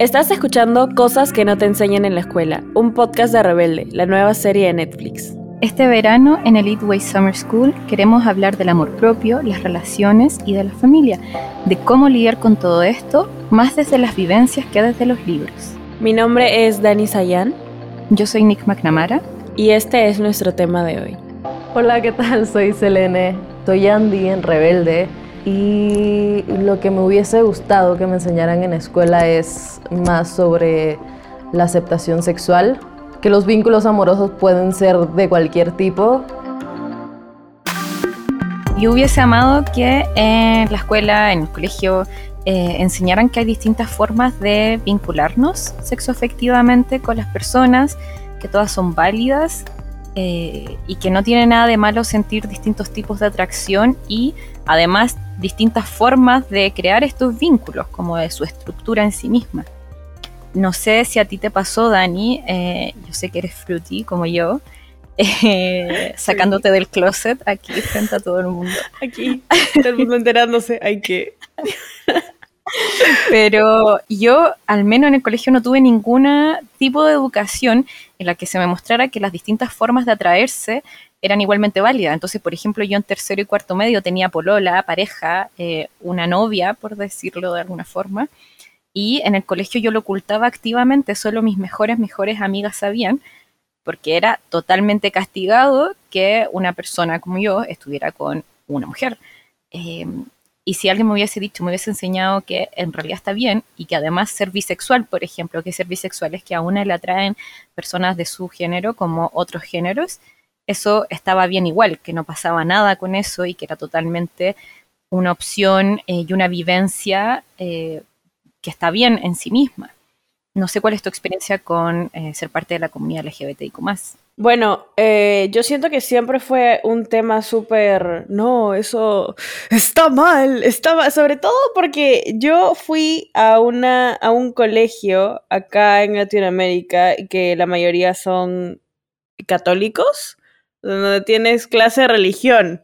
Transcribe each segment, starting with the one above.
Estás escuchando Cosas que no te enseñan en la escuela, un podcast de Rebelde, la nueva serie de Netflix. Este verano en Elite Way Summer School queremos hablar del amor propio, las relaciones y de la familia, de cómo lidiar con todo esto, más desde las vivencias que desde los libros. Mi nombre es Dani Sayan. Yo soy Nick McNamara. Y este es nuestro tema de hoy. Hola, ¿qué tal? Soy Selene. Soy Andy en Rebelde y lo que me hubiese gustado que me enseñaran en la escuela es más sobre la aceptación sexual, que los vínculos amorosos pueden ser de cualquier tipo. Yo hubiese amado que en la escuela, en el colegio, eh, enseñaran que hay distintas formas de vincularnos sexoafectivamente con las personas, que todas son válidas eh, y que no tiene nada de malo sentir distintos tipos de atracción y además distintas formas de crear estos vínculos, como de su estructura en sí misma. No sé si a ti te pasó, Dani, eh, yo sé que eres fruity como yo, eh, sacándote del closet aquí frente a todo el mundo. Aquí, todo el mundo enterándose, hay que... Pero yo, al menos en el colegio, no tuve ningún tipo de educación en la que se me mostrara que las distintas formas de atraerse eran igualmente válidas. Entonces, por ejemplo, yo en tercero y cuarto medio tenía polola, pareja, eh, una novia, por decirlo de alguna forma. Y en el colegio yo lo ocultaba activamente, solo mis mejores, mejores amigas sabían, porque era totalmente castigado que una persona como yo estuviera con una mujer. Eh, y si alguien me hubiese dicho, me hubiese enseñado que en realidad está bien y que además ser bisexual, por ejemplo, que ser bisexual es que a una le atraen personas de su género como otros géneros, eso estaba bien igual, que no pasaba nada con eso y que era totalmente una opción eh, y una vivencia eh, que está bien en sí misma. No sé cuál es tu experiencia con eh, ser parte de la comunidad LGBTIQ. Bueno, eh, yo siento que siempre fue un tema súper, no, eso está mal, está mal, sobre todo porque yo fui a, una, a un colegio acá en Latinoamérica que la mayoría son católicos, donde tienes clase de religión.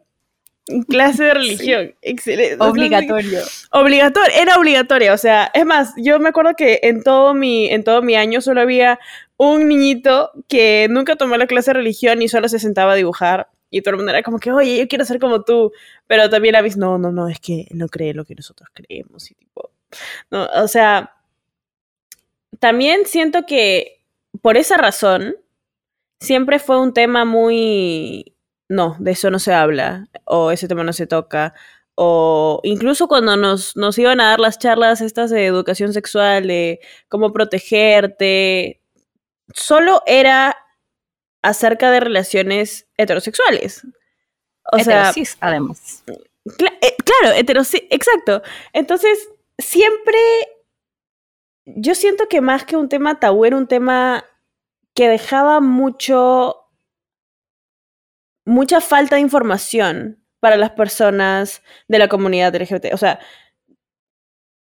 Clase de religión, excelente. Obligatorio. Obligatorio, era obligatoria, o sea, es más, yo me acuerdo que en todo mi, en todo mi año solo había un niñito que nunca tomó la clase de religión y solo se sentaba a dibujar. Y todo el mundo era como que, oye, yo quiero ser como tú. Pero también la vez, no, no, no, es que no cree lo que nosotros creemos. Y tipo, no, o sea, también siento que por esa razón siempre fue un tema muy, no, de eso no se habla, o ese tema no se toca, o incluso cuando nos, nos iban a dar las charlas estas de educación sexual, de cómo protegerte, solo era acerca de relaciones heterosexuales. O sea, además. Eh, claro, heterosis, exacto. Entonces, siempre yo siento que más que un tema tabú era un tema que dejaba mucho mucha falta de información para las personas de la comunidad LGBT. O sea,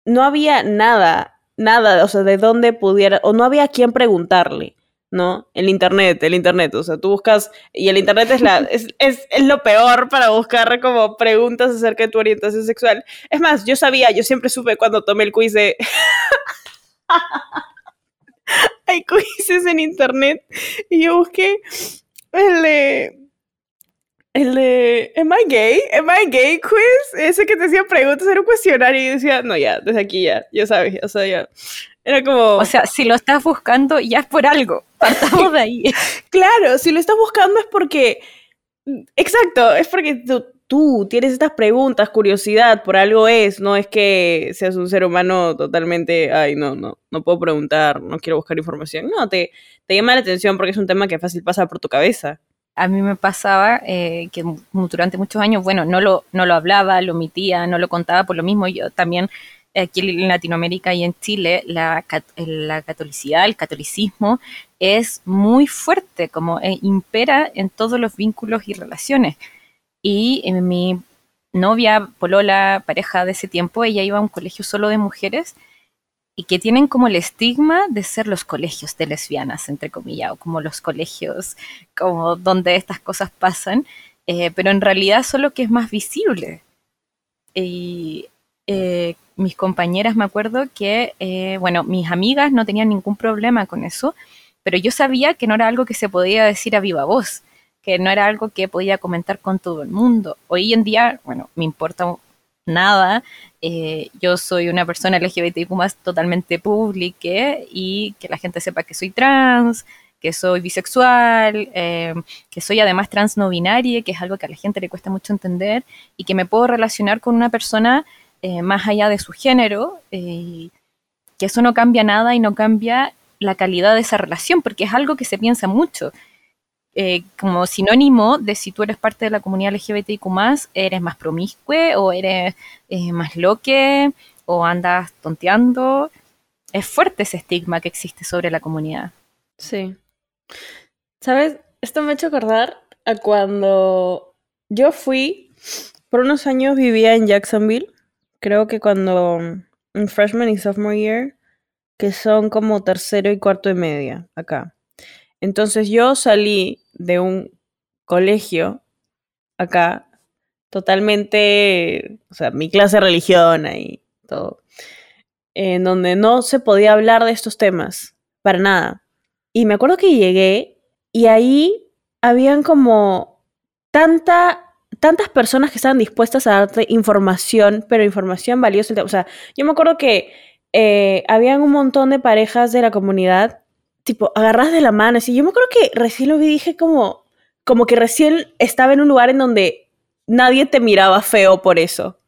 no había nada nada, o sea, de dónde pudiera, o no había a quién preguntarle, ¿no? El internet, el internet, o sea, tú buscas, y el internet es, la, es, es, lo peor para buscar como preguntas acerca de tu orientación sexual. Es más, yo sabía, yo siempre supe cuando tomé el quiz de... Hay quizzes en internet y yo busqué el de el de ¿Am I gay? ¿Am I gay quiz? Ese que te hacía preguntas, era un cuestionario y decía, no, ya, desde aquí ya, ya sabes, o sea, ya. Era como... O sea, si lo estás buscando, ya es por algo. Partamos de ahí. claro, si lo estás buscando es porque... Exacto, es porque tú, tú tienes estas preguntas, curiosidad, por algo es, no es que seas un ser humano totalmente, ay, no, no, no puedo preguntar, no quiero buscar información. No, te, te llama la atención porque es un tema que fácil pasa por tu cabeza a mí me pasaba eh, que durante muchos años, bueno, no lo, no lo hablaba, lo omitía, no lo contaba, por lo mismo yo también aquí en Latinoamérica y en Chile la, la catolicidad, el catolicismo es muy fuerte, como eh, impera en todos los vínculos y relaciones. Y en mi novia, polola, pareja de ese tiempo, ella iba a un colegio solo de mujeres y que tienen como el estigma de ser los colegios de lesbianas, entre comillas, o como los colegios como donde estas cosas pasan, eh, pero en realidad solo que es más visible. Y eh, mis compañeras me acuerdo que, eh, bueno, mis amigas no tenían ningún problema con eso, pero yo sabía que no era algo que se podía decir a viva voz, que no era algo que podía comentar con todo el mundo. Hoy en día, bueno, me importa nada, eh, yo soy una persona LGBTQ más totalmente pública y que la gente sepa que soy trans, que soy bisexual, eh, que soy además trans no binaria, que es algo que a la gente le cuesta mucho entender, y que me puedo relacionar con una persona eh, más allá de su género, que eso no cambia nada y no cambia la calidad de esa relación, porque es algo que se piensa mucho. Eh, como sinónimo de si tú eres parte de la comunidad LGBTIQ, eres más promiscue o eres eh, más loque o andas tonteando. Es fuerte ese estigma que existe sobre la comunidad. Sí. ¿Sabes? Esto me ha hecho acordar a cuando yo fui, por unos años vivía en Jacksonville, creo que cuando en freshman y sophomore year, que son como tercero y cuarto y media acá. Entonces yo salí de un colegio acá, totalmente, o sea, mi clase de religión y todo, en donde no se podía hablar de estos temas, para nada. Y me acuerdo que llegué y ahí habían como tanta, tantas personas que estaban dispuestas a darte información, pero información valiosa. O sea, yo me acuerdo que eh, habían un montón de parejas de la comunidad tipo, agarras de la mano. Así, yo me acuerdo que recién lo vi, dije como, como que recién estaba en un lugar en donde nadie te miraba feo por eso.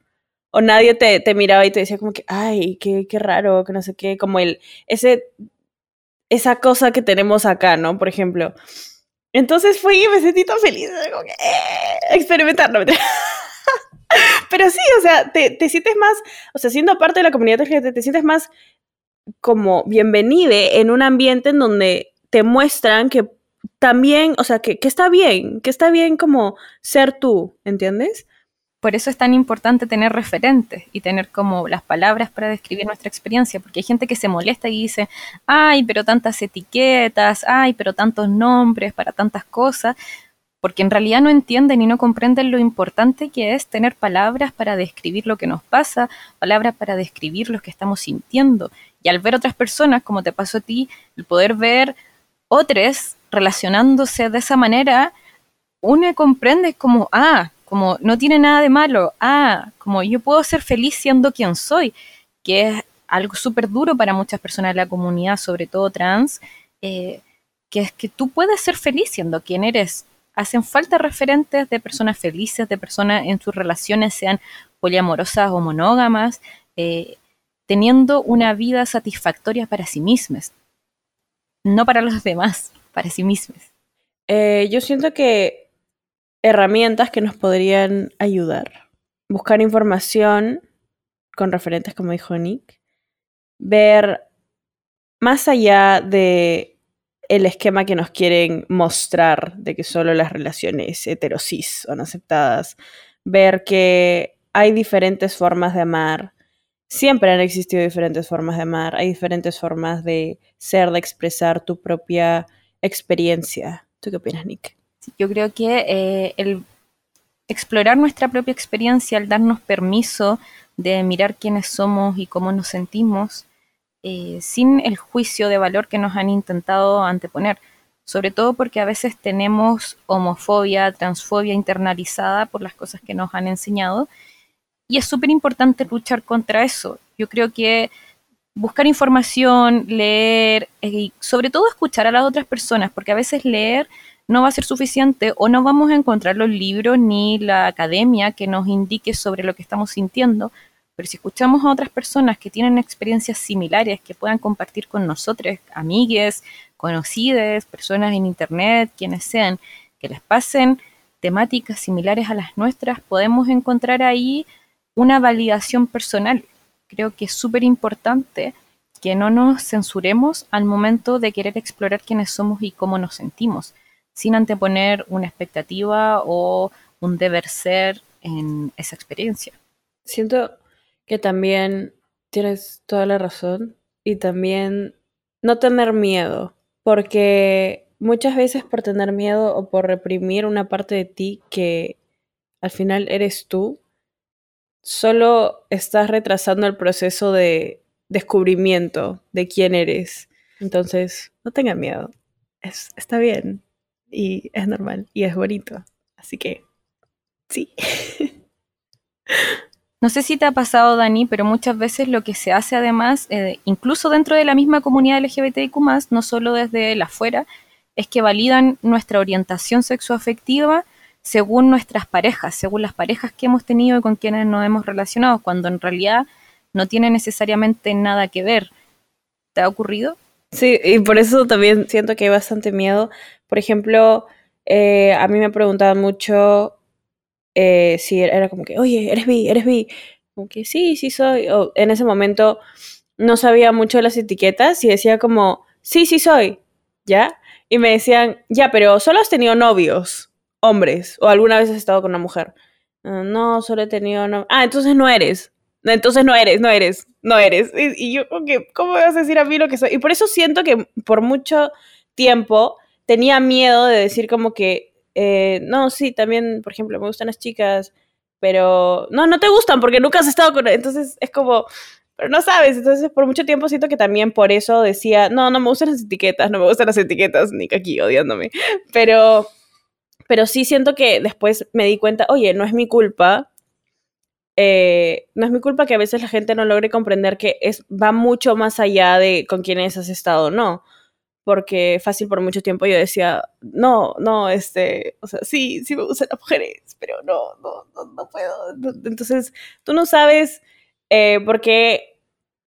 O nadie te, te miraba y te decía como que, ay, qué, qué raro, que no sé qué, como el, ese, esa cosa que tenemos acá, ¿no? Por ejemplo. Entonces fui y me sentí tan feliz, como que, eh, experimentar, Pero sí, o sea, te, te, sientes más, o sea, siendo parte de la comunidad LGBT, te sientes más como bienvenide en un ambiente en donde te muestran que también, o sea, que, que está bien, que está bien como ser tú, ¿entiendes? Por eso es tan importante tener referentes y tener como las palabras para describir nuestra experiencia, porque hay gente que se molesta y dice, ay, pero tantas etiquetas, ay, pero tantos nombres para tantas cosas, porque en realidad no entienden y no comprenden lo importante que es tener palabras para describir lo que nos pasa, palabras para describir lo que estamos sintiendo. Y al ver otras personas, como te pasó a ti, el poder ver otros relacionándose de esa manera, uno comprende como, ah, como no tiene nada de malo, ah, como yo puedo ser feliz siendo quien soy, que es algo súper duro para muchas personas de la comunidad, sobre todo trans, eh, que es que tú puedes ser feliz siendo quien eres hacen falta referentes de personas felices, de personas en sus relaciones, sean poliamorosas o monógamas, eh, teniendo una vida satisfactoria para sí mismas, no para los demás, para sí mismas. Eh, yo siento que herramientas que nos podrían ayudar, buscar información con referentes, como dijo Nick, ver más allá de el esquema que nos quieren mostrar de que solo las relaciones heterosis son aceptadas, ver que hay diferentes formas de amar, siempre han existido diferentes formas de amar, hay diferentes formas de ser, de expresar tu propia experiencia. ¿Tú qué opinas, Nick? Yo creo que eh, el explorar nuestra propia experiencia, el darnos permiso de mirar quiénes somos y cómo nos sentimos, eh, sin el juicio de valor que nos han intentado anteponer, sobre todo porque a veces tenemos homofobia, transfobia internalizada por las cosas que nos han enseñado, y es súper importante luchar contra eso. Yo creo que buscar información, leer eh, y sobre todo escuchar a las otras personas, porque a veces leer no va a ser suficiente o no vamos a encontrar los libros ni la academia que nos indique sobre lo que estamos sintiendo, pero si escuchamos a otras personas que tienen experiencias similares, que puedan compartir con nosotros, amigues, conocidas, personas en internet, quienes sean, que les pasen temáticas similares a las nuestras, podemos encontrar ahí una validación personal. Creo que es súper importante que no nos censuremos al momento de querer explorar quiénes somos y cómo nos sentimos, sin anteponer una expectativa o un deber ser en esa experiencia. Siento que también tienes toda la razón y también no tener miedo, porque muchas veces por tener miedo o por reprimir una parte de ti que al final eres tú, solo estás retrasando el proceso de descubrimiento de quién eres. Entonces, no tengan miedo. Es, está bien. Y es normal. Y es bonito. Así que, sí. No sé si te ha pasado, Dani, pero muchas veces lo que se hace además, eh, incluso dentro de la misma comunidad LGBTIQ, no solo desde la afuera, es que validan nuestra orientación sexoafectiva según nuestras parejas, según las parejas que hemos tenido y con quienes nos hemos relacionado, cuando en realidad no tiene necesariamente nada que ver. ¿Te ha ocurrido? Sí, y por eso también siento que hay bastante miedo. Por ejemplo, eh, a mí me preguntaban mucho eh, si era como que, oye, eres bi, eres bi. Como que sí, sí soy. En ese momento no sabía mucho de las etiquetas y decía como, sí, sí soy, ¿ya? Y me decían, ya, pero solo has tenido novios, hombres, o alguna vez has estado con una mujer. Ah, no, solo he tenido novios. Ah, entonces no eres. Entonces no eres, no eres, no eres. Y, yo, okay, ¿cómo vas a decir a mí lo que soy? Y por eso siento que por mucho tiempo tenía miedo de decir como que eh, no, sí, también, por ejemplo, me gustan las chicas, pero no, no te gustan porque nunca has estado con... Entonces es como, pero no sabes. Entonces por mucho tiempo siento que también por eso decía, no, no me gustan las etiquetas, no me gustan las etiquetas, ni aquí odiándome. Pero, pero sí siento que después me di cuenta, oye, no es mi culpa. Eh, no es mi culpa que a veces la gente no logre comprender que es, va mucho más allá de con quienes has estado, no porque fácil por mucho tiempo yo decía, no, no, este, o sea, sí, sí me gustan las mujeres, pero no, no, no, no puedo. Entonces, tú no sabes eh, por qué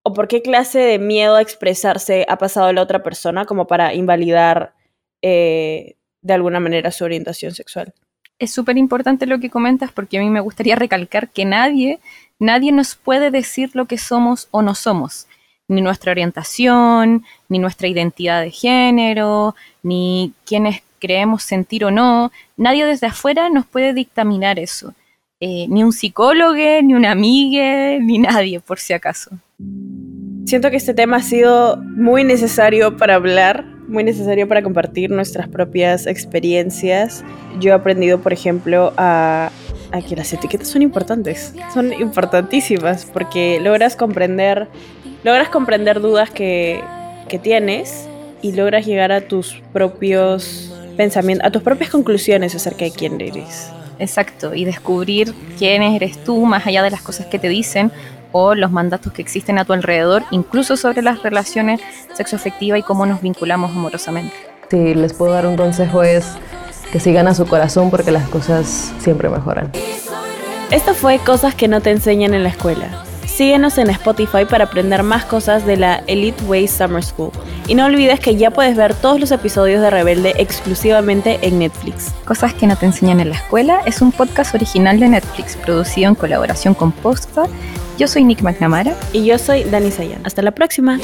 o por qué clase de miedo a expresarse ha pasado a la otra persona como para invalidar eh, de alguna manera su orientación sexual. Es súper importante lo que comentas porque a mí me gustaría recalcar que nadie, nadie nos puede decir lo que somos o no somos ni nuestra orientación, ni nuestra identidad de género, ni quienes creemos sentir o no. Nadie desde afuera nos puede dictaminar eso. Eh, ni un psicólogo, ni una amiga, ni nadie, por si acaso. Siento que este tema ha sido muy necesario para hablar, muy necesario para compartir nuestras propias experiencias. Yo he aprendido, por ejemplo, a que las etiquetas son importantes, son importantísimas porque logras comprender logras comprender dudas que, tienes y logras llegar a tus propios pensamientos, a tus propias conclusiones acerca de quién eres. Exacto, y descubrir quién eres tú más allá de las cosas que te dicen o los mandatos que existen a tu alrededor, incluso sobre las relaciones sexoafectivas y cómo nos vinculamos amorosamente. Si les puedo dar un consejo es que sigan a su corazón porque las cosas siempre mejoran. Esto fue Cosas que no te enseñan en la escuela. Síguenos en Spotify para aprender más cosas de la Elite Way Summer School. Y no olvides que ya puedes ver todos los episodios de Rebelde exclusivamente en Netflix. Cosas que no te enseñan en la escuela es un podcast original de Netflix producido en colaboración con Postcard. Yo soy Nick McNamara. Y yo soy Dani Sayan. Hasta la próxima.